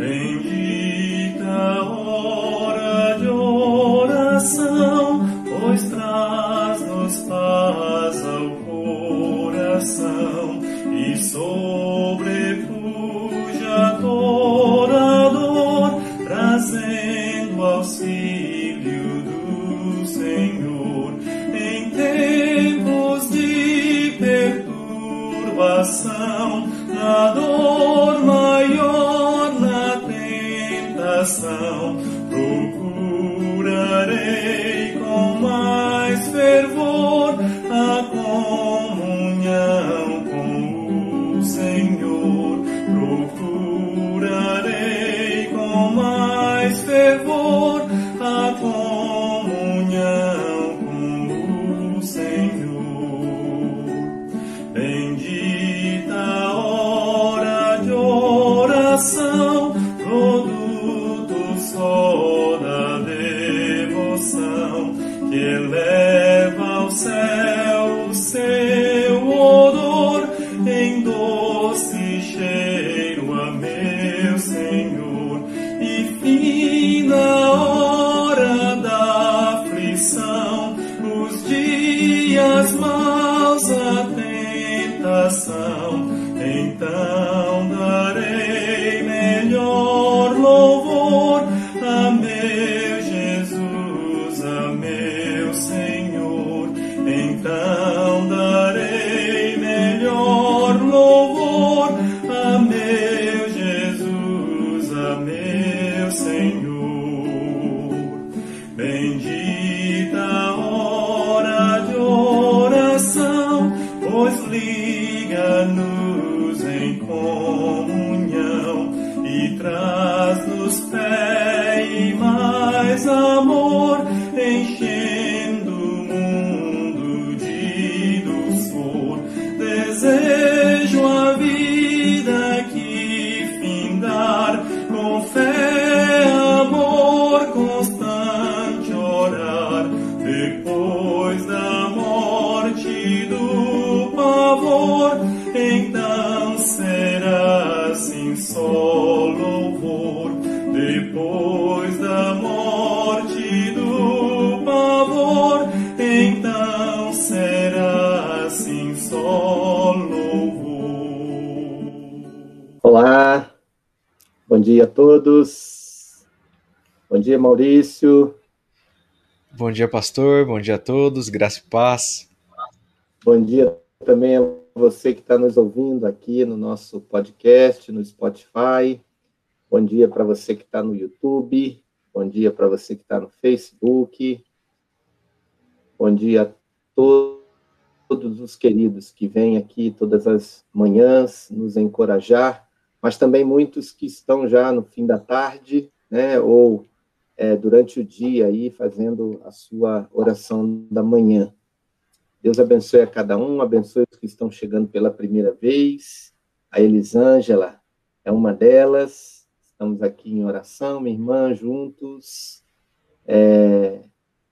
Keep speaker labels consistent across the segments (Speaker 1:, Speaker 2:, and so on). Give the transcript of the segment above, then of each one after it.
Speaker 1: Bendita mais
Speaker 2: todos. Bom dia, Maurício.
Speaker 3: Bom dia, pastor. Bom dia a todos. Graça e paz.
Speaker 2: Bom dia também a você que está nos ouvindo aqui no nosso podcast, no Spotify. Bom dia para você que está no YouTube. Bom dia para você que está no Facebook. Bom dia a to- todos os queridos que vêm aqui todas as manhãs nos encorajar, mas também muitos que estão já no fim da tarde, né, ou é, durante o dia aí fazendo a sua oração da manhã. Deus abençoe a cada um, abençoe os que estão chegando pela primeira vez. A Elisângela é uma delas. Estamos aqui em oração, minha irmã, juntos. É,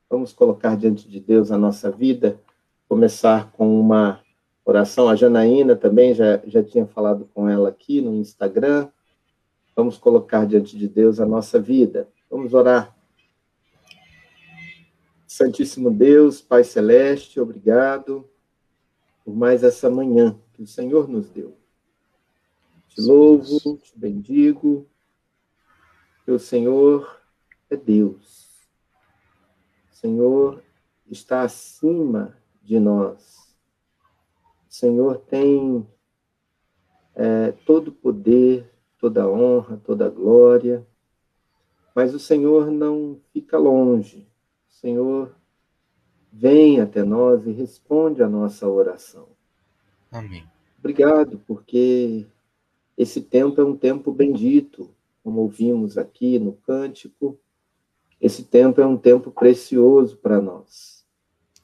Speaker 2: vamos colocar diante de Deus a nossa vida. Começar com uma oração. A Janaína também já, já tinha falado com ela aqui no Instagram. Vamos colocar diante de Deus a nossa vida. Vamos orar. Santíssimo Deus, Pai Celeste, obrigado por mais essa manhã que o Senhor nos deu. Te louvo, te bendigo, que o Senhor é Deus. O Senhor está acima de nós. O Senhor tem é, todo o poder, toda a honra, toda a glória, mas o Senhor não fica longe. O Senhor vem até nós e responde a nossa oração.
Speaker 3: Amém.
Speaker 2: Obrigado, porque esse tempo é um tempo bendito, como ouvimos aqui no cântico. Esse tempo é um tempo precioso para nós.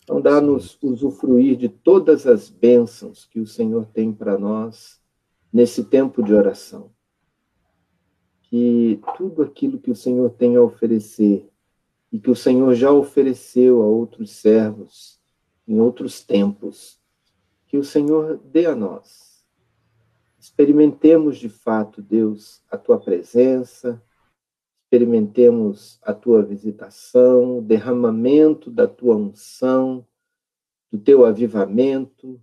Speaker 2: Então, dá-nos usufruir de todas as bênçãos que o Senhor tem para nós nesse tempo de oração. Que tudo aquilo que o Senhor tem a oferecer e que o Senhor já ofereceu a outros servos em outros tempos, que o Senhor dê a nós experimentemos de fato, Deus, a tua presença, experimentemos a tua visitação, o derramamento da tua unção, do teu avivamento,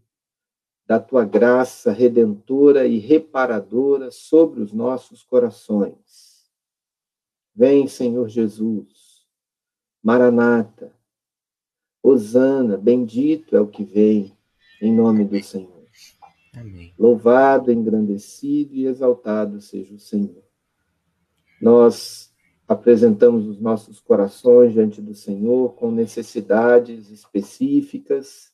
Speaker 2: da tua graça redentora e reparadora sobre os nossos corações. Vem, Senhor Jesus. Maranata. Hosana, bendito é o que vem, em nome do Senhor. Amém. Louvado, engrandecido e exaltado seja o Senhor. Nós apresentamos os nossos corações diante do Senhor com necessidades específicas,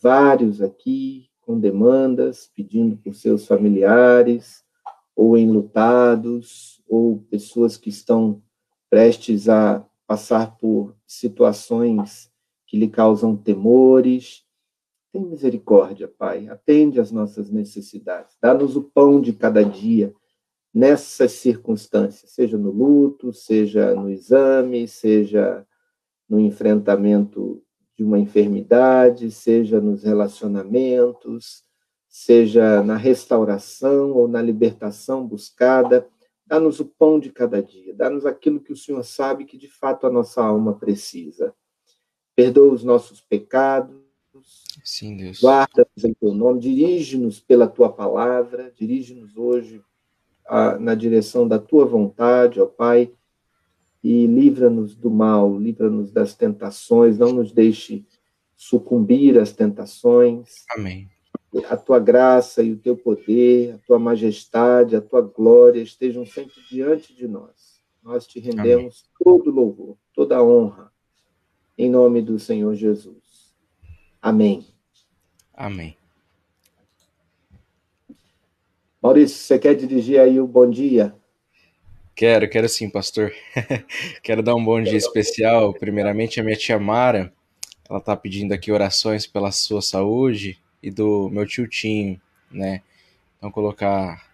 Speaker 2: vários aqui com demandas, pedindo por seus familiares, ou enlutados, ou pessoas que estão prestes a passar por situações que lhe causam temores. Tem misericórdia, Pai, atende às nossas necessidades, dá-nos o pão de cada dia nessas circunstâncias, seja no luto, seja no exame, seja no enfrentamento de uma enfermidade, seja nos relacionamentos, seja na restauração ou na libertação buscada. Dá-nos o pão de cada dia, dá-nos aquilo que o Senhor sabe que de fato a nossa alma precisa. Perdoa os nossos pecados.
Speaker 3: Sim, Deus.
Speaker 2: Guarda-nos em teu nome, dirige-nos pela tua palavra, dirige-nos hoje a, na direção da tua vontade, ó Pai, e livra-nos do mal, livra-nos das tentações, não nos deixe sucumbir às tentações.
Speaker 3: Amém.
Speaker 2: A tua graça e o teu poder, a tua majestade, a tua glória estejam sempre diante de nós. Nós te rendemos Amém. todo louvor, toda honra, em nome do Senhor Jesus. Amém.
Speaker 3: Amém.
Speaker 2: Maurício, você quer dirigir aí o bom dia?
Speaker 3: Quero, quero sim, pastor. quero dar um bom dia especial. Primeiramente, a minha tia Mara, ela tá pedindo aqui orações pela sua saúde e do meu tio Tinho, né? Então, colocar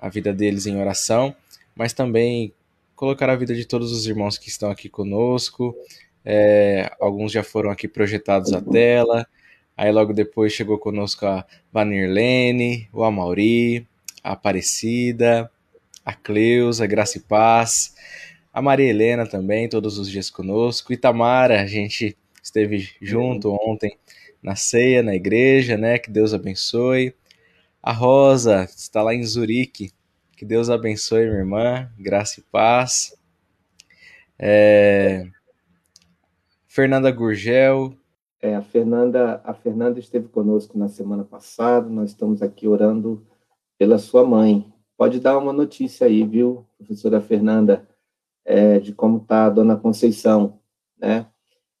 Speaker 3: a vida deles em oração, mas também colocar a vida de todos os irmãos que estão aqui conosco. É, alguns já foram aqui projetados à tela. Aí logo depois chegou conosco a Vanirlene, o Amauri, a Aparecida, a Cleusa, Graça e Paz, a Maria Helena também, todos os dias conosco, Itamara, a gente esteve junto ontem na ceia, na igreja, né? Que Deus abençoe. A Rosa está lá em Zurique, que Deus abençoe, minha irmã, graça e paz. É... Fernanda Gurgel.
Speaker 2: É, a Fernanda, a Fernanda esteve conosco na semana passada. Nós estamos aqui orando pela sua mãe. Pode dar uma notícia aí, viu, professora Fernanda, é, de como está a dona Conceição, né?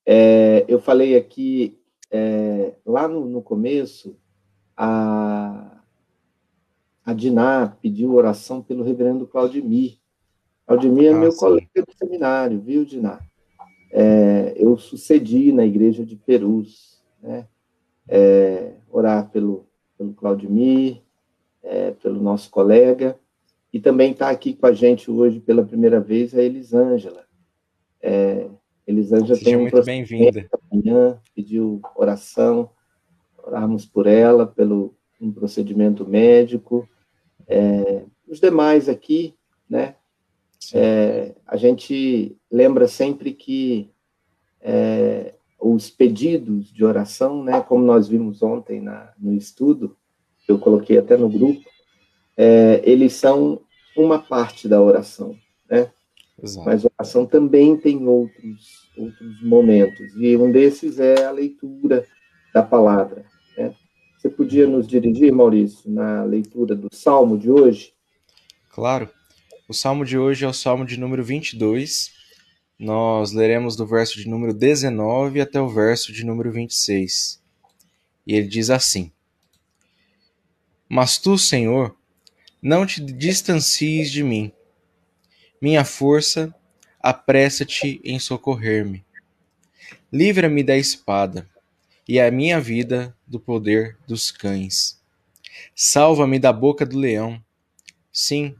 Speaker 2: É, eu falei aqui, é, lá no, no, começo, a, a Diná pediu oração pelo reverendo. Claudimir é ah, meu sim. colega do seminário, viu, Diná? É, eu sucedi na igreja de Perus, né? É, orar pelo, pelo Claudimir, é, pelo nosso colega, e também está aqui com a gente hoje pela primeira vez a Elisângela. É, Elisângela
Speaker 3: Seja tem um muito bem-vinda.
Speaker 2: Amanhã pediu oração, orarmos por ela, pelo um procedimento médico. É, os demais aqui, né? É, a gente lembra sempre que é, os pedidos de oração, né, como nós vimos ontem na, no estudo, eu coloquei até no grupo, é, eles são uma parte da oração, né? Exato. Mas a oração também tem outros, outros momentos, e um desses é a leitura da palavra. Né? Você podia nos dirigir, Maurício, na leitura do Salmo de hoje?
Speaker 3: Claro. O Salmo de hoje é o Salmo de número 22. Nós leremos do verso de número 19 até o verso de número 26. E ele diz assim: mas tu, Senhor, não te distancies de mim. Minha força, apressa-te em socorrer-me. Livra-me da espada e a minha vida do poder dos cães. Salva-me da boca do leão. Sim,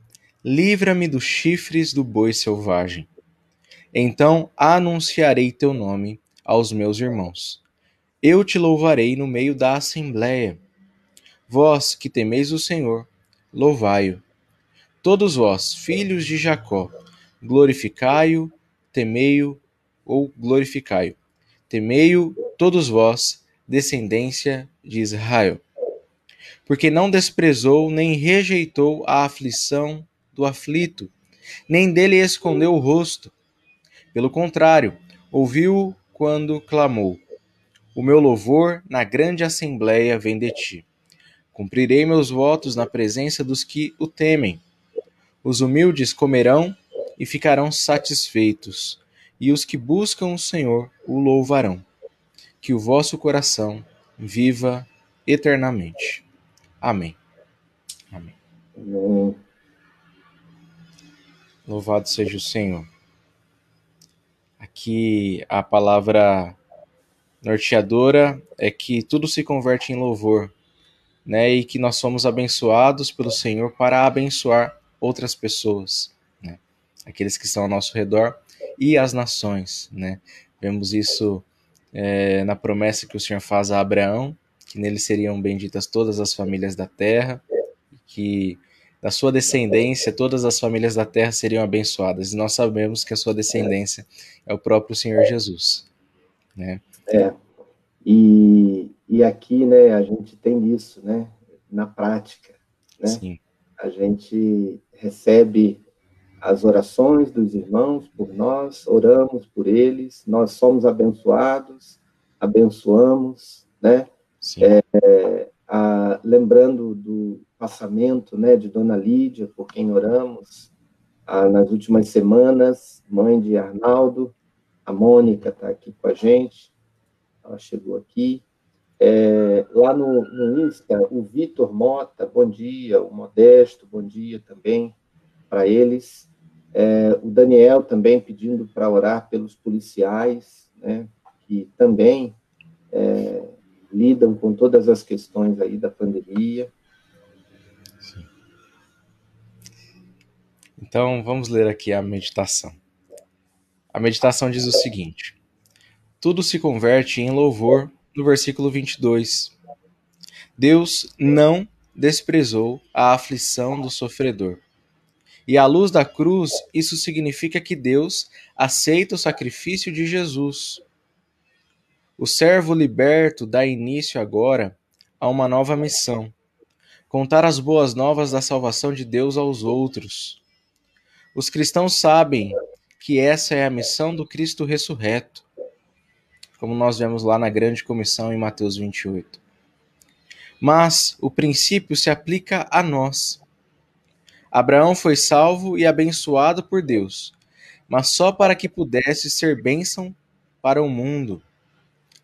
Speaker 3: livra-me dos chifres do boi selvagem. Então anunciarei teu nome aos meus irmãos. Eu te louvarei no meio da assembléia. Vós que temeis o Senhor, louvai-o. Todos vós, filhos de Jacó, glorificai-o, temei-o ou glorificai-o. Temei-o todos vós, descendência de Israel. Porque não desprezou nem rejeitou a aflição do aflito, nem dele escondeu o rosto. Pelo contrário, ouviu quando clamou: O meu louvor na grande assembleia vem de ti. Cumprirei meus votos na presença dos que o temem. Os humildes comerão e ficarão satisfeitos, e os que buscam o Senhor o louvarão. Que o vosso coração viva eternamente. Amém. Amém. Louvado seja o Senhor. Aqui a palavra norteadora é que tudo se converte em louvor, né? E que nós somos abençoados pelo Senhor para abençoar outras pessoas, né? Aqueles que estão ao nosso redor e as nações, né? Vemos isso é, na promessa que o Senhor faz a Abraão, que nele seriam benditas todas as famílias da terra, que da sua descendência todas as famílias da terra seriam abençoadas. E nós sabemos que a sua descendência é o próprio Senhor Jesus, né?
Speaker 2: É. E, e aqui, né, a gente tem isso, né, na prática, né? Sim. A gente recebe as orações dos irmãos por nós, oramos por eles, nós somos abençoados, abençoamos, né? É, a, lembrando do passamento, né, de Dona Lídia, por quem oramos a, nas últimas semanas, mãe de Arnaldo, a Mônica está aqui com a gente, ela chegou aqui. É, lá no, no Insta, o Vitor Mota, bom dia, o Modesto, bom dia também para eles. É, o Daniel também pedindo para orar pelos policiais, né, que também é, lidam com todas as questões aí da pandemia. Sim.
Speaker 3: Então, vamos ler aqui a meditação. A meditação diz o seguinte: Tudo se converte em louvor no versículo 22. Deus não desprezou a aflição do sofredor e à luz da cruz, isso significa que Deus aceita o sacrifício de Jesus. O servo liberto dá início agora a uma nova missão: contar as boas novas da salvação de Deus aos outros. Os cristãos sabem que essa é a missão do Cristo ressurreto, como nós vemos lá na grande comissão em Mateus 28. Mas o princípio se aplica a nós. Abraão foi salvo e abençoado por Deus, mas só para que pudesse ser bênção para o mundo.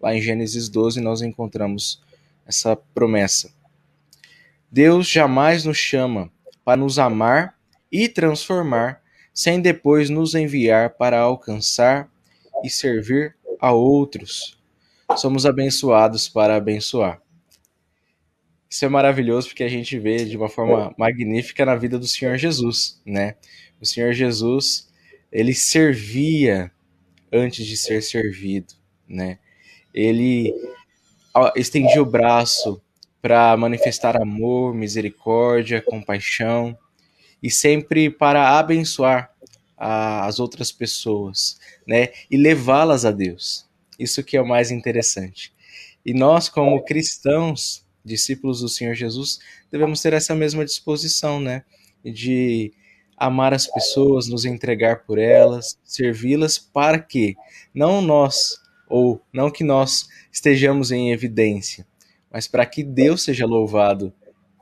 Speaker 3: Lá em Gênesis 12 nós encontramos essa promessa. Deus jamais nos chama para nos amar e transformar, sem depois nos enviar para alcançar e servir a outros. Somos abençoados para abençoar. Isso é maravilhoso porque a gente vê de uma forma magnífica na vida do Senhor Jesus, né? O Senhor Jesus, ele servia antes de ser servido, né? Ele estendia o braço para manifestar amor, misericórdia, compaixão e sempre para abençoar as outras pessoas, né? E levá-las a Deus. Isso que é o mais interessante. E nós, como cristãos, discípulos do Senhor Jesus, devemos ter essa mesma disposição, né? De amar as pessoas, nos entregar por elas, servi-las para que não nós ou não que nós estejamos em evidência, mas para que Deus seja louvado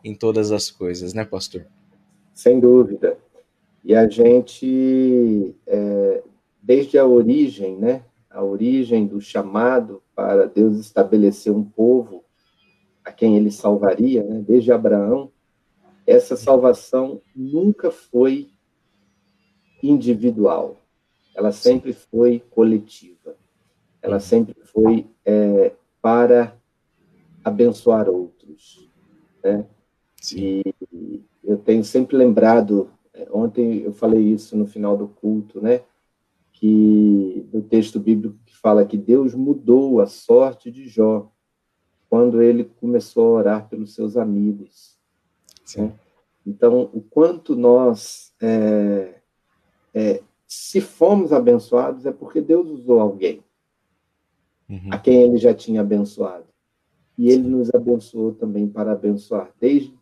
Speaker 3: em todas as coisas, né, pastor?
Speaker 2: Sem dúvida. E a gente, é, desde a origem, né, a origem do chamado para Deus estabelecer um povo a quem ele salvaria, né, desde Abraão, essa salvação nunca foi individual, ela sempre foi coletiva, ela sempre foi é, para abençoar outros, né? Sim. E eu tenho sempre lembrado, ontem eu falei isso no final do culto, né? Que do texto bíblico que fala que Deus mudou a sorte de Jó quando ele começou a orar pelos seus amigos. Né? Então, o quanto nós, é, é, se fomos abençoados, é porque Deus usou alguém uhum. a quem ele já tinha abençoado. E ele nos abençoou também para abençoar. Desde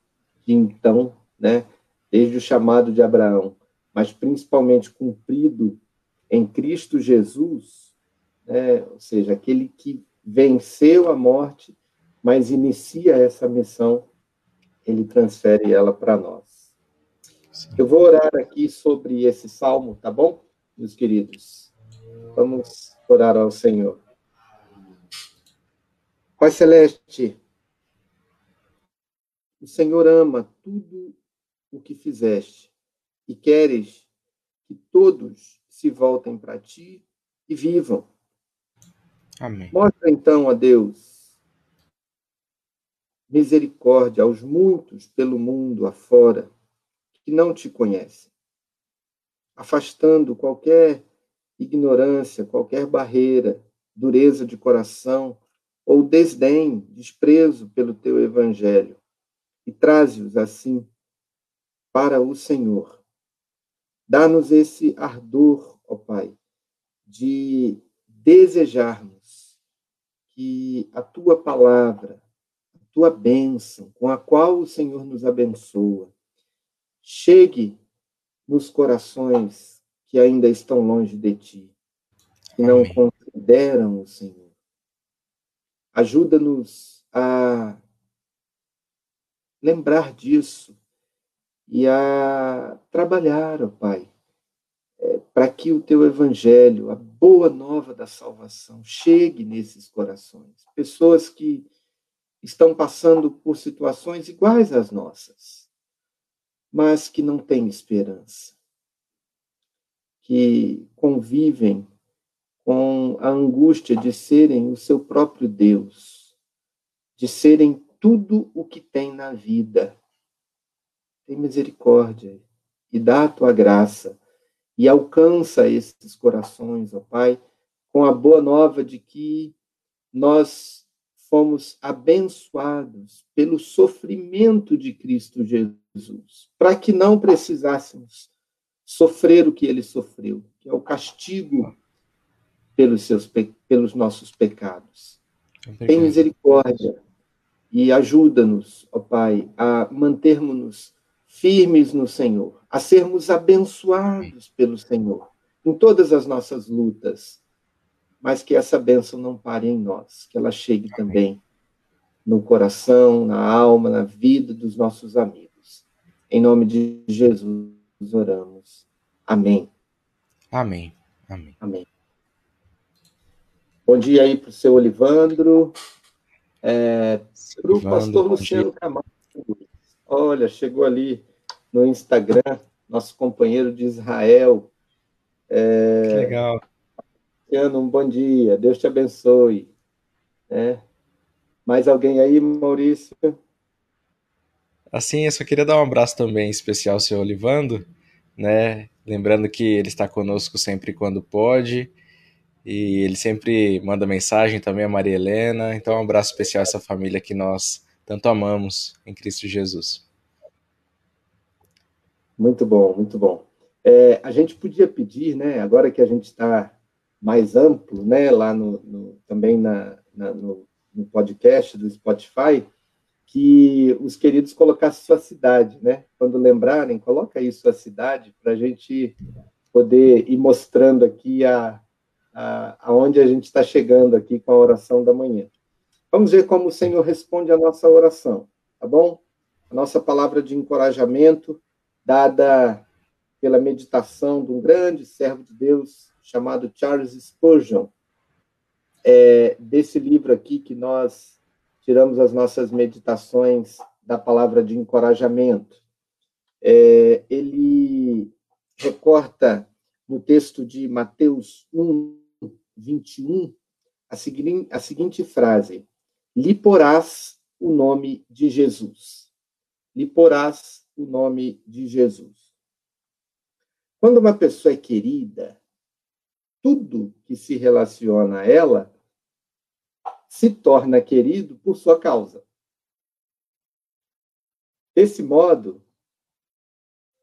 Speaker 2: então, né, desde o chamado de Abraão, mas principalmente cumprido em Cristo Jesus, né, ou seja, aquele que venceu a morte, mas inicia essa missão, ele transfere ela para nós. Eu vou orar aqui sobre esse salmo, tá bom, meus queridos? Vamos orar ao Senhor. Pai Celeste, o Senhor ama tudo o que fizeste e queres que todos se voltem para ti e vivam.
Speaker 3: Amém.
Speaker 2: Mostra então a Deus misericórdia aos muitos pelo mundo afora que não te conhecem, afastando qualquer ignorância, qualquer barreira, dureza de coração ou desdém, desprezo pelo teu evangelho, e traze-os assim para o Senhor. Dá-nos esse ardor, ó Pai, de desejarmos que a tua palavra, a tua bênção, com a qual o Senhor nos abençoa, chegue nos corações que ainda estão longe de ti, que não Amém. consideram o Senhor. Ajuda-nos a lembrar disso e a trabalhar, ó Pai, é, para que o teu evangelho, a boa nova da salvação, chegue nesses corações. Pessoas que estão passando por situações iguais às nossas, mas que não têm esperança, que convivem com a angústia de serem o seu próprio Deus, de serem tudo o que tem na vida tem misericórdia e dá a tua graça e alcança esses corações, ó Pai, com a boa nova de que nós fomos abençoados pelo sofrimento de Cristo Jesus, para que não precisássemos sofrer o que ele sofreu, que é o castigo pelos, seus, pelos nossos pecados. Tem misericórdia e ajuda-nos, ó Pai, a mantermos-nos firmes no Senhor, a sermos abençoados pelo Senhor em todas as nossas lutas, mas que essa bênção não pare em nós, que ela chegue também no coração, na alma, na vida dos nossos amigos. Em nome de Jesus oramos. Amém.
Speaker 3: Amém. Amém.
Speaker 2: Amém. Bom dia aí para o seu Olivandro, é, para o pastor Luciano Camargo. Olha, chegou ali no Instagram, nosso companheiro de Israel.
Speaker 3: É... Que legal.
Speaker 2: Luciano, um bom dia, Deus te abençoe. É. Mais alguém aí, Maurício?
Speaker 3: Assim, eu só queria dar um abraço também especial ao seu Olivando, né? Lembrando que ele está conosco sempre quando pode. E ele sempre manda mensagem também a Maria Helena. Então, um abraço especial a essa família que nós tanto amamos em Cristo Jesus.
Speaker 2: Muito bom, muito bom. É, a gente podia pedir, né, agora que a gente está mais amplo, né, lá no, no também na, na no, no, podcast do Spotify, que os queridos colocassem sua cidade, né? Quando lembrarem, coloca aí sua cidade para a gente poder ir mostrando aqui a, a, aonde a gente está chegando aqui com a oração da manhã. Vamos ver como o Senhor responde a nossa oração, tá bom? A nossa palavra de encorajamento, dada pela meditação de um grande servo de Deus chamado Charles Spurgeon, é, desse livro aqui que nós tiramos as nossas meditações da palavra de encorajamento. É, ele recorta no texto de Mateus 1, 21, a, segui a seguinte frase: lhe porás o nome de Jesus. Lhe porás o nome de Jesus. Quando uma pessoa é querida, tudo que se relaciona a ela se torna querido por sua causa. Desse modo,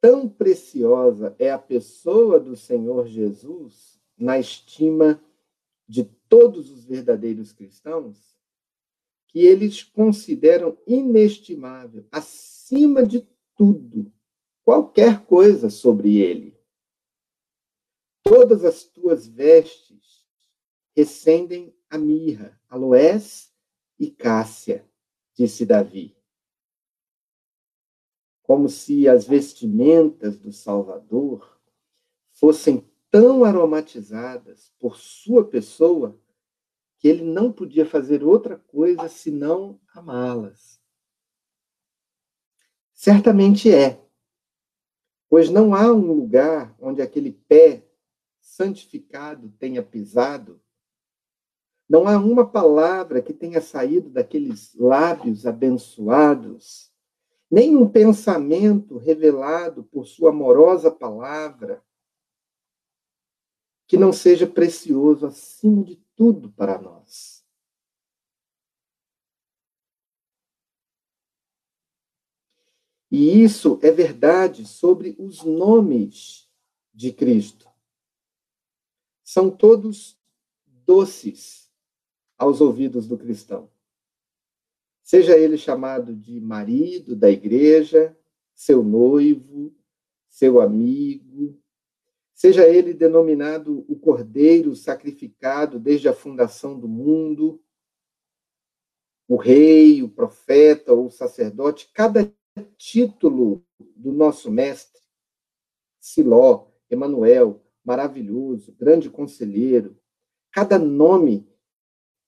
Speaker 2: tão preciosa é a pessoa do Senhor Jesus na estima de todos os verdadeiros cristãos, que eles consideram inestimável, acima de tudo, qualquer coisa sobre ele. Todas as tuas vestes recendem a mirra, aloés e cássia, disse Davi. Como se as vestimentas do Salvador fossem tão aromatizadas por sua pessoa que ele não podia fazer outra coisa senão amá-las. Certamente é, pois não há um lugar onde aquele pé santificado tenha pisado, não há uma palavra que tenha saído daqueles lábios abençoados, nem um pensamento revelado por sua amorosa palavra que não seja precioso acima de tudo para nós. E isso é verdade sobre os nomes de Cristo. São todos doces aos ouvidos do cristão. Seja ele chamado de marido da igreja, seu noivo, seu amigo, seja ele denominado o Cordeiro sacrificado desde a fundação do mundo, o rei, o profeta ou o sacerdote, cada título do nosso mestre, Siló, Emanuel, maravilhoso, grande conselheiro, cada nome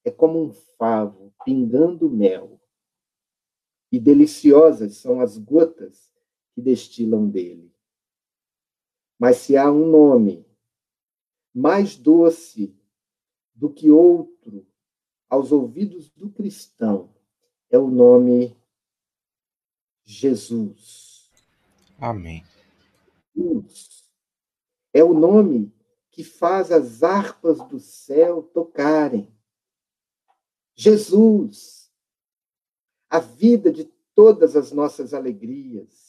Speaker 2: é como um favo pingando mel. E deliciosas são as gotas que destilam dele. Mas se há um nome mais doce do que outro aos ouvidos do cristão, é o nome Jesus.
Speaker 3: Amém.
Speaker 2: Jesus. É o nome que faz as harpas do céu tocarem. Jesus, a vida de todas as nossas alegrias,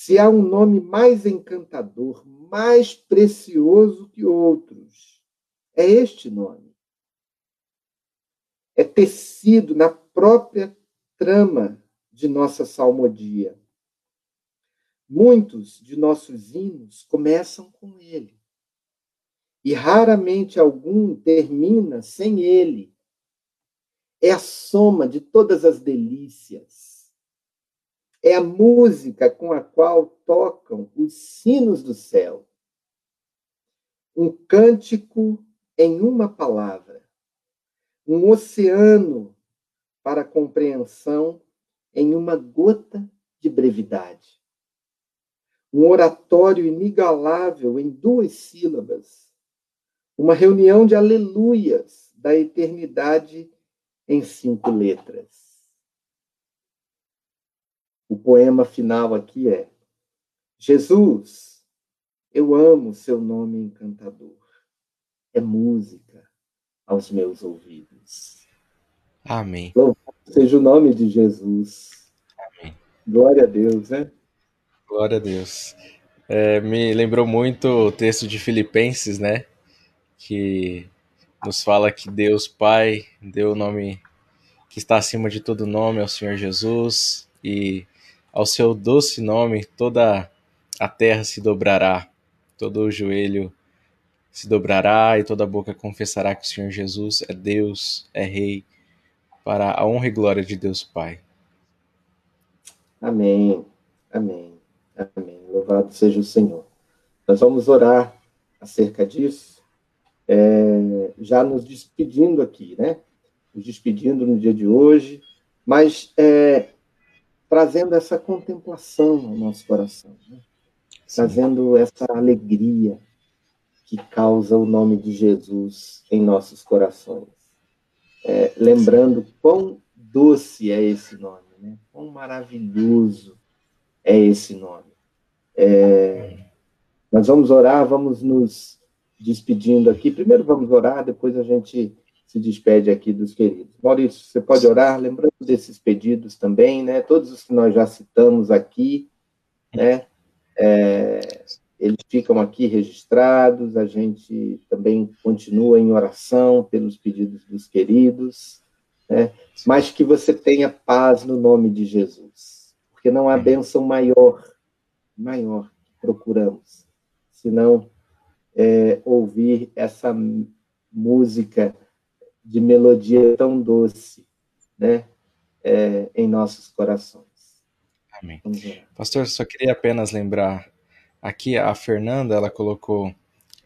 Speaker 2: se há um nome mais encantador, mais precioso que outros, é este nome. É tecido na própria trama de nossa salmodia. Muitos de nossos hinos começam com ele. E raramente algum termina sem ele. É a soma de todas as delícias é a música com a qual tocam os sinos do céu. Um cântico em uma palavra, um oceano para compreensão em uma gota de brevidade. Um oratório inigualável em duas sílabas. Uma reunião de aleluias da eternidade em cinco letras. O poema final aqui é: Jesus, eu amo seu nome encantador. É música aos meus ouvidos.
Speaker 3: Amém.
Speaker 2: Louvado seja o nome de Jesus.
Speaker 3: Amém.
Speaker 2: Glória a Deus, né?
Speaker 3: Glória a Deus. É, me lembrou muito o texto de Filipenses, né? Que nos fala que Deus Pai deu o nome que está acima de todo nome ao Senhor Jesus e ao seu doce nome toda a terra se dobrará, todo o joelho se dobrará e toda a boca confessará que o Senhor Jesus é Deus, é Rei, para a honra e glória de Deus Pai.
Speaker 2: Amém, amém, amém. Louvado seja o Senhor. Nós vamos orar acerca disso, é, já nos despedindo aqui, né? Nos despedindo no dia de hoje, mas é, trazendo essa contemplação ao nosso coração, né? trazendo essa alegria que causa o nome de Jesus em nossos corações. É, lembrando quão doce é esse nome, né? quão maravilhoso é esse nome. É, nós vamos orar, vamos nos despedindo aqui. Primeiro vamos orar, depois a gente se despede aqui dos queridos. Maurício, você pode orar, lembrando desses pedidos também, né? Todos os que nós já citamos aqui, né? É, eles ficam aqui registrados, a gente também continua em oração pelos pedidos dos queridos, né? mas que você tenha paz no nome de Jesus, porque não há bênção maior, maior que procuramos, senão é, ouvir essa música de melodia tão doce, né, é, em nossos corações.
Speaker 3: Amém. Pastor, só queria apenas lembrar aqui a Fernanda, ela colocou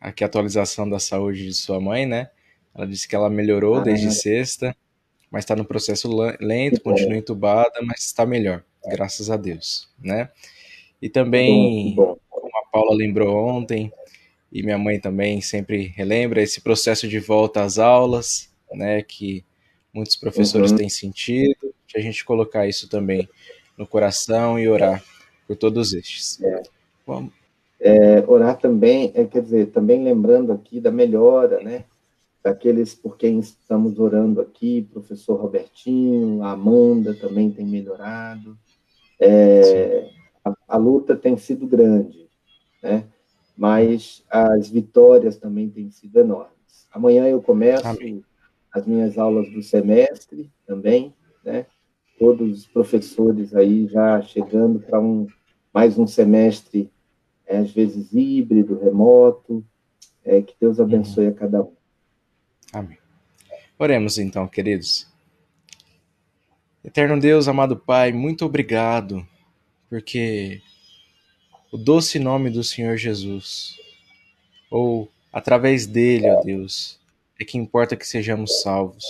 Speaker 3: aqui a atualização da saúde de sua mãe, né? Ela disse que ela melhorou ah, desde sexta, mas está no processo lento, continua entubada, mas está melhor, graças a Deus, né? E também, como a Paula lembrou ontem, e minha mãe também sempre relembra esse processo de volta às aulas, né, que muitos professores uhum. têm sentido, de a gente colocar isso também no coração e orar por todos estes.
Speaker 2: É. Vamos. É, orar também, é, quer dizer, também lembrando aqui da melhora, né, daqueles por quem estamos orando aqui, professor Robertinho, a Amanda também tem melhorado, é, a, a, luta tem sido grande, né, mas as vitórias também têm sido enormes. Amanhã eu começo Amém. As minhas aulas do semestre também, né? Todos os professores aí já chegando para um mais um semestre, é, às vezes híbrido, remoto. É, que Deus abençoe a cada um.
Speaker 3: Amém. Oremos então, queridos. Eterno Deus, amado Pai, muito obrigado, porque o doce nome do Senhor Jesus, ou através dele, ó Deus, que importa que sejamos salvos.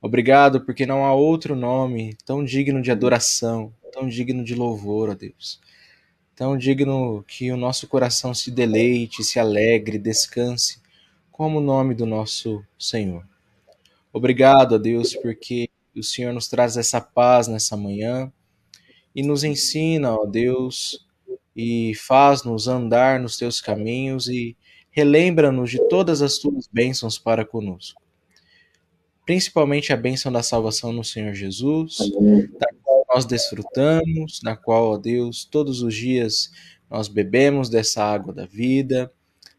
Speaker 3: Obrigado, porque não há outro nome tão digno de adoração, tão digno de louvor, ó Deus. Tão digno que o nosso coração se deleite, se alegre, descanse, como o nome do nosso Senhor. Obrigado, ó Deus, porque o Senhor nos traz essa paz nessa manhã e nos ensina, ó Deus, e faz-nos andar nos teus caminhos e relembra-nos de todas as tuas bênçãos para conosco. Principalmente a bênção da salvação no Senhor Jesus, da qual nós desfrutamos, na qual, ó Deus, todos os dias nós bebemos dessa água da vida,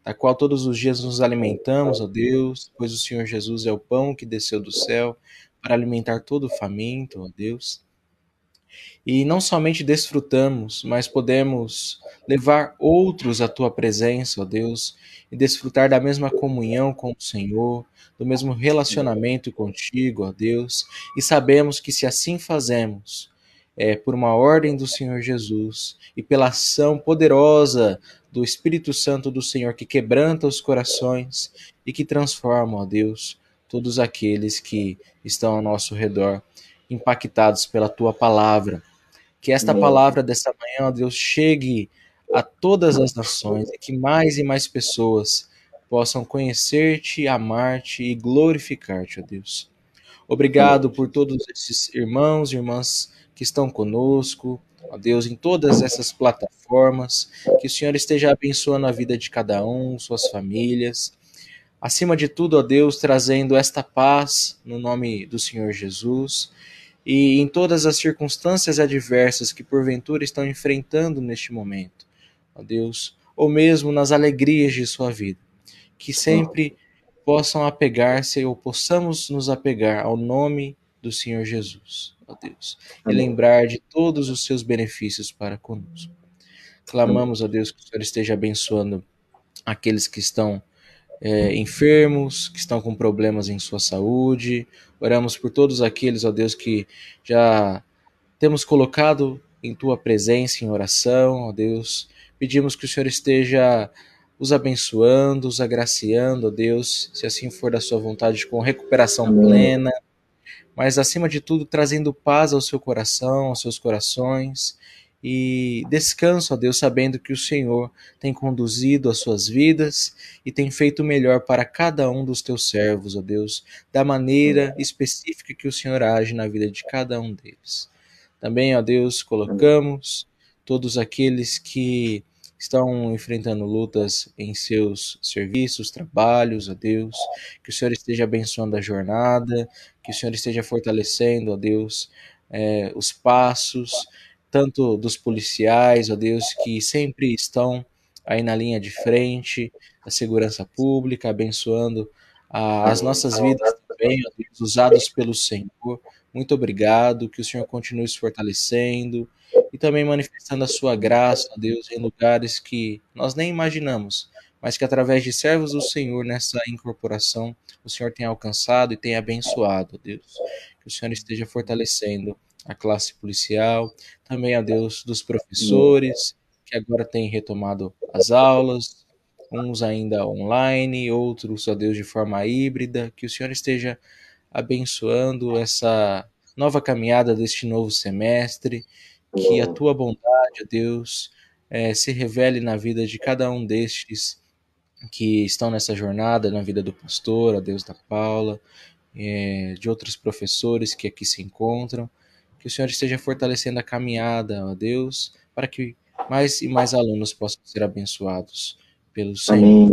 Speaker 3: da qual todos os dias nos alimentamos, ó Deus, pois o Senhor Jesus é o pão que desceu do céu para alimentar todo o faminto, ó Deus. E não somente desfrutamos, mas podemos levar outros à tua presença, ó Deus, e desfrutar da mesma comunhão com o Senhor, do mesmo relacionamento contigo, ó Deus, e sabemos que se assim fazemos, é por uma ordem do Senhor Jesus e pela ação poderosa do Espírito Santo do Senhor que quebranta os corações e que transforma, ó Deus, todos aqueles que estão ao nosso redor impactados pela tua palavra. Que esta palavra dessa manhã, ó Deus, chegue a todas as nações e que mais e mais pessoas possam conhecer-te, amar-te e glorificar-te, ó Deus. Obrigado por todos esses irmãos e irmãs que estão conosco, ó Deus, em todas essas plataformas. Que o Senhor esteja abençoando a vida de cada um, suas famílias. Acima de tudo, ó Deus, trazendo esta paz no nome do Senhor Jesus e em todas as circunstâncias adversas que porventura estão enfrentando neste momento, ó Deus, ou mesmo nas alegrias de sua vida, que sempre possam apegar-se ou possamos nos apegar ao nome do Senhor Jesus, ó Deus, e lembrar de todos os seus benefícios para conosco. Clamamos, ó Deus, que o Senhor esteja abençoando aqueles que estão é, enfermos, que estão com problemas em sua saúde. Oramos por todos aqueles, ó Deus, que já temos colocado em tua presença em oração, ó Deus. Pedimos que o Senhor esteja os abençoando, os agraciando, ó Deus, se assim for da sua vontade, com recuperação Amém. plena, mas acima de tudo trazendo paz ao seu coração, aos seus corações e descanso, ó Deus, sabendo que o Senhor tem conduzido as suas vidas e tem feito o melhor para cada um dos teus servos, ó Deus, da maneira específica que o Senhor age na vida de cada um deles. Também, ó Deus, colocamos todos aqueles que estão enfrentando lutas em seus serviços, trabalhos, ó Deus, que o Senhor esteja abençoando a jornada, que o Senhor esteja fortalecendo, ó Deus, é, os passos, tanto dos policiais, ó Deus, que sempre estão aí na linha de frente, da segurança pública, abençoando ah, as nossas vidas também, ó Deus, usados pelo Senhor. Muito obrigado, que o Senhor continue se fortalecendo e também manifestando a sua graça, ó Deus, em lugares que nós nem imaginamos, mas que através de servos do Senhor nessa incorporação, o Senhor tem alcançado e tem abençoado, ó Deus. Que o Senhor esteja fortalecendo a classe policial, também a Deus dos professores, que agora têm retomado as aulas, uns ainda online, outros, a Deus, de forma híbrida, que o Senhor esteja abençoando essa nova caminhada deste novo semestre, que a tua bondade, ó Deus, é, se revele na vida de cada um destes que estão nessa jornada, na vida do pastor, a Deus da Paula, é, de outros professores que aqui se encontram, que o Senhor esteja fortalecendo a caminhada, ó Deus, para que mais e mais alunos possam ser abençoados pelo Senhor. Amém.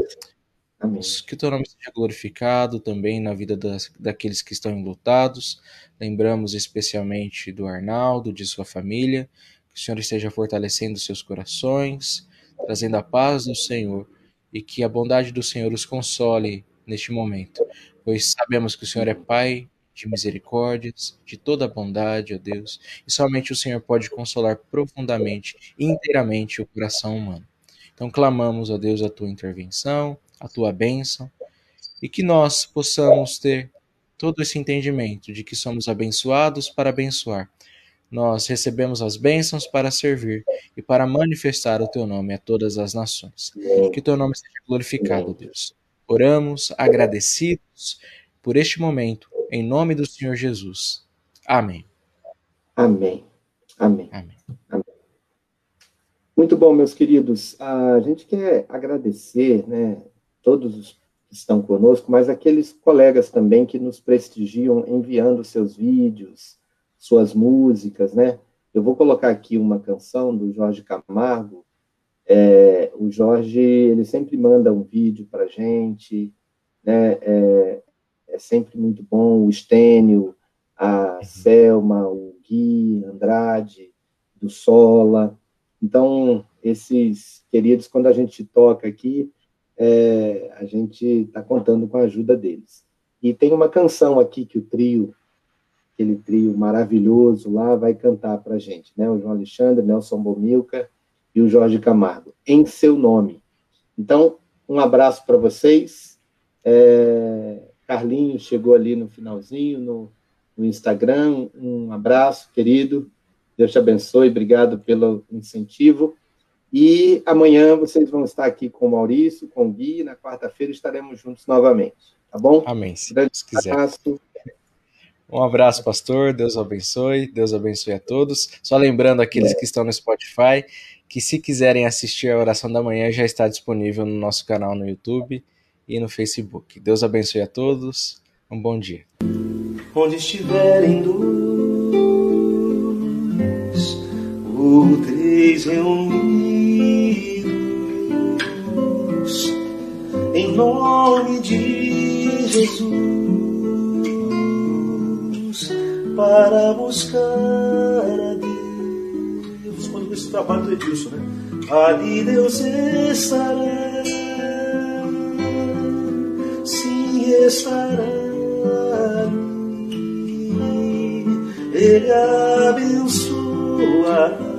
Speaker 3: Amém. Que o teu nome seja glorificado também na vida das, daqueles que estão enlutados. Lembramos especialmente do Arnaldo, de sua família. Que o Senhor esteja fortalecendo seus corações, trazendo a paz do Senhor e que a bondade do Senhor os console neste momento, pois sabemos que o Senhor é Pai de misericórdias, de toda bondade, ó Deus, e somente o Senhor pode consolar profundamente e inteiramente o coração humano. Então clamamos, ó Deus, a tua intervenção, a tua bênção, e que nós possamos ter todo esse entendimento de que somos abençoados para abençoar. Nós recebemos as bênçãos para servir e para manifestar o teu nome a todas as nações. Que o teu nome seja glorificado, Deus. Oramos agradecidos por este momento em nome do Senhor Jesus. Amém.
Speaker 2: Amém. Amém. Amém. Amém. Muito bom, meus queridos. A gente quer agradecer, né, todos os que estão conosco, mas aqueles colegas também que nos prestigiam enviando seus vídeos, suas músicas, né? Eu vou colocar aqui uma canção do Jorge Camargo. É, o Jorge, ele sempre manda um vídeo para gente, né? É, é sempre muito bom, o Estênio, a uhum. Selma, o Gui, Andrade, do Sola. Então, esses queridos, quando a gente toca aqui, é, a gente está contando com a ajuda deles. E tem uma canção aqui que o trio, aquele trio maravilhoso lá, vai cantar para a gente, né? O João Alexandre, Nelson Bomilca e o Jorge Camargo, em seu nome. Então, um abraço para vocês. É, Carlinhos chegou ali no finalzinho, no, no Instagram. Um abraço, querido. Deus te abençoe. Obrigado pelo incentivo. E amanhã vocês vão estar aqui com o Maurício, com o Gui. Na quarta-feira estaremos juntos novamente. Tá bom?
Speaker 3: Amém. Se Deus quiser. Abraço. Um abraço, pastor. Deus abençoe. Deus abençoe a todos. Só lembrando aqueles é. que estão no Spotify que se quiserem assistir a oração da manhã já está disponível no nosso canal no YouTube e no Facebook. Deus abençoe a todos. Um bom dia.
Speaker 1: Onde estiverem dois ou três reunidos, em nome de Jesus, para buscar a Deus. Quando esse trabalho do Edilson, né? Ali Deus estará estará Ele abençoará